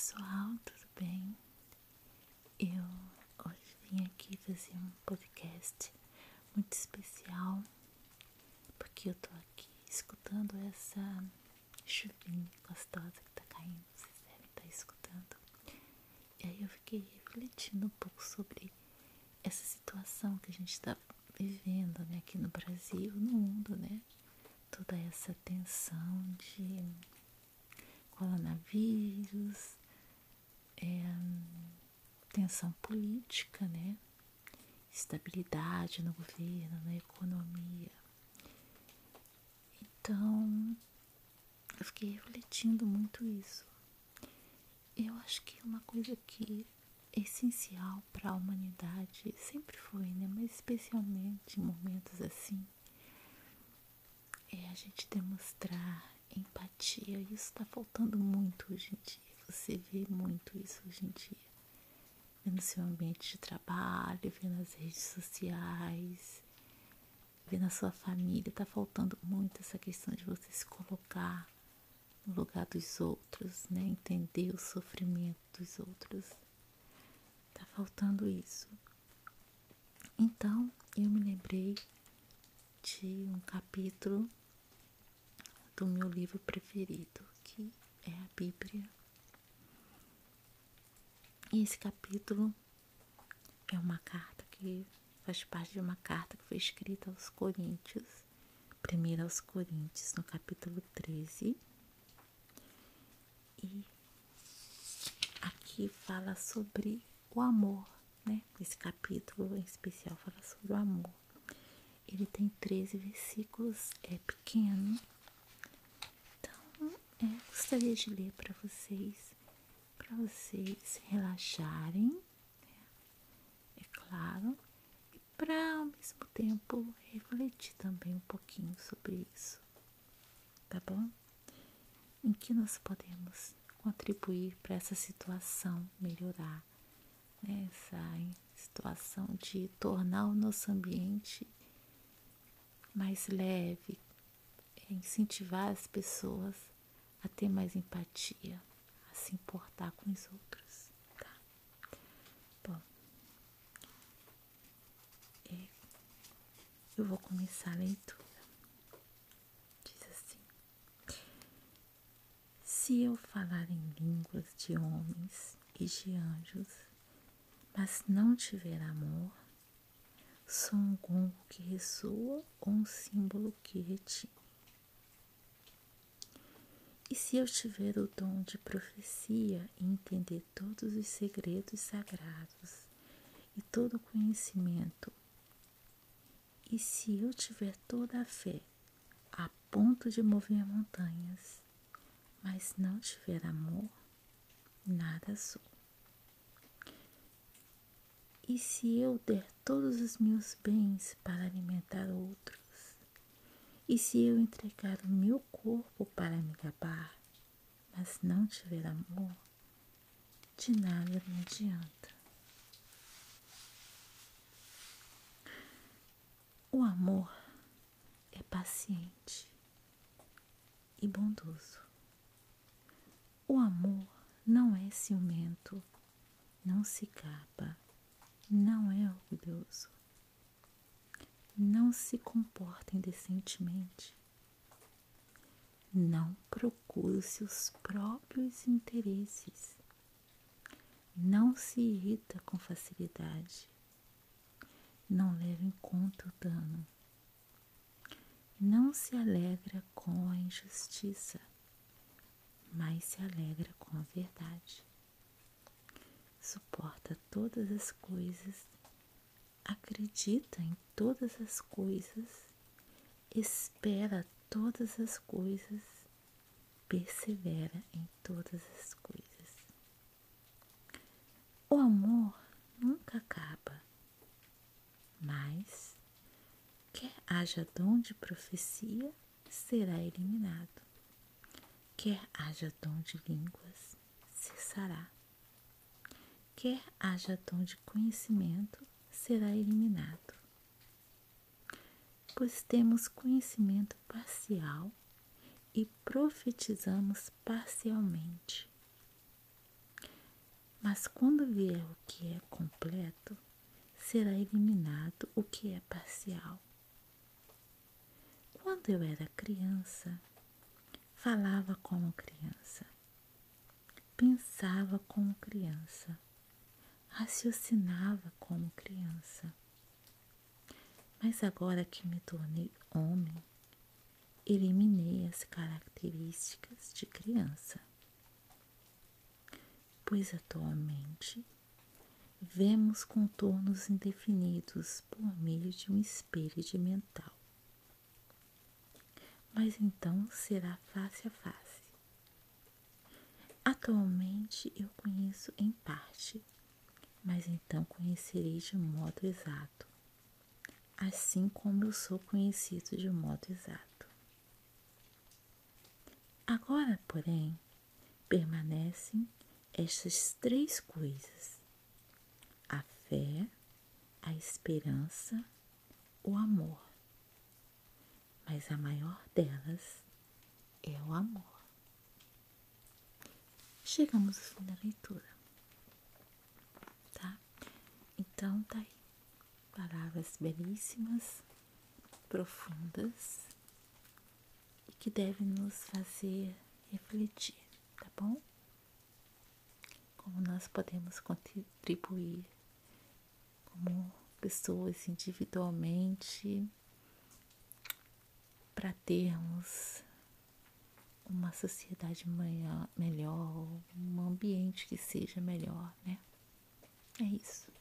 pessoal, tudo bem? Eu hoje vim aqui fazer um podcast muito especial porque eu tô aqui escutando essa chuvinha gostosa que tá caindo, vocês devem estar tá escutando. E aí eu fiquei refletindo um pouco sobre essa situação que a gente está vivendo né, aqui no Brasil, no mundo, né? Toda essa tensão de coronavírus, é, tensão política, né? Estabilidade no governo, na economia. Então, eu fiquei refletindo muito isso. Eu acho que uma coisa que é essencial para a humanidade sempre foi, né? Mas especialmente em momentos assim, é a gente demonstrar empatia. Isso está faltando muito hoje em dia. Você vê muito isso hoje em dia. Vê no seu ambiente de trabalho, vê nas redes sociais, vê na sua família. Está faltando muito essa questão de você se colocar no lugar dos outros, né? Entender o sofrimento dos outros. Está faltando isso. Então, eu me lembrei de um capítulo do meu livro preferido, que é a Bíblia. E esse capítulo é uma carta que faz parte de uma carta que foi escrita aos Coríntios, primeiro aos Coríntios, no capítulo 13. E aqui fala sobre o amor, né? Esse capítulo em especial fala sobre o amor. Ele tem 13 versículos, é pequeno, é, gostaria de ler para vocês, para vocês relaxarem, né? é claro, e para ao mesmo tempo refletir também um pouquinho sobre isso, tá bom? Em que nós podemos contribuir para essa situação melhorar, né? essa situação de tornar o nosso ambiente mais leve, incentivar as pessoas a ter mais empatia, se importar com os outros, tá? Bom, é, eu vou começar a leitura. Diz assim: Se eu falar em línguas de homens e de anjos, mas não tiver amor, sou um gongo que ressoa ou um símbolo que retine. E se eu tiver o dom de profecia e entender todos os segredos sagrados e todo o conhecimento, e se eu tiver toda a fé a ponto de mover montanhas, mas não tiver amor, nada sou. E se eu der todos os meus bens para alimentar outros, e se eu entregar o meu corpo para me gabar, mas não tiver amor, de nada me adianta. O amor é paciente e bondoso. O amor não é ciumento, não se gaba, não é orgulhoso não se comporta indecentemente, não procura os seus próprios interesses, não se irrita com facilidade, não leva em conta o dano, não se alegra com a injustiça, mas se alegra com a verdade. Suporta todas as coisas acredita em todas as coisas, espera todas as coisas, persevera em todas as coisas. O amor nunca acaba, mas quer haja dom de profecia, será eliminado. Quer haja dom de línguas, cessará. Quer haja dom de conhecimento, será eliminado, pois temos conhecimento parcial e profetizamos parcialmente. Mas quando vier o que é completo, será eliminado o que é parcial. Quando eu era criança, falava como criança, pensava como criança, raciocinava como criança. Mas agora que me tornei homem, eliminei as características de criança, pois atualmente vemos contornos indefinidos por meio de um espelho de mental. Mas então será face a face. Atualmente eu conheço em parte, mas então conhecerei de modo exato, assim como eu sou conhecido de modo exato. Agora, porém, permanecem estas três coisas: a fé, a esperança, o amor. Mas a maior delas é o amor. Chegamos ao fim da leitura? Então, tá aí. Palavras belíssimas, profundas que deve nos fazer refletir, tá bom? Como nós podemos contribuir como pessoas individualmente para termos uma sociedade melhor, um ambiente que seja melhor, né? É isso.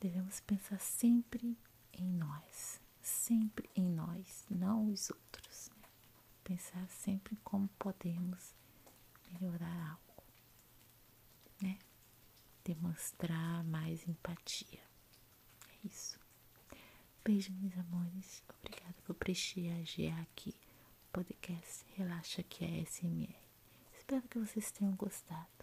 Devemos pensar sempre em nós, sempre em nós, não os outros pensar sempre em como podemos melhorar algo, né? Demonstrar mais empatia. É isso. Beijo, meus amores. Obrigada por prestigiar aqui podcast Relaxa que é SMR. Espero que vocês tenham gostado.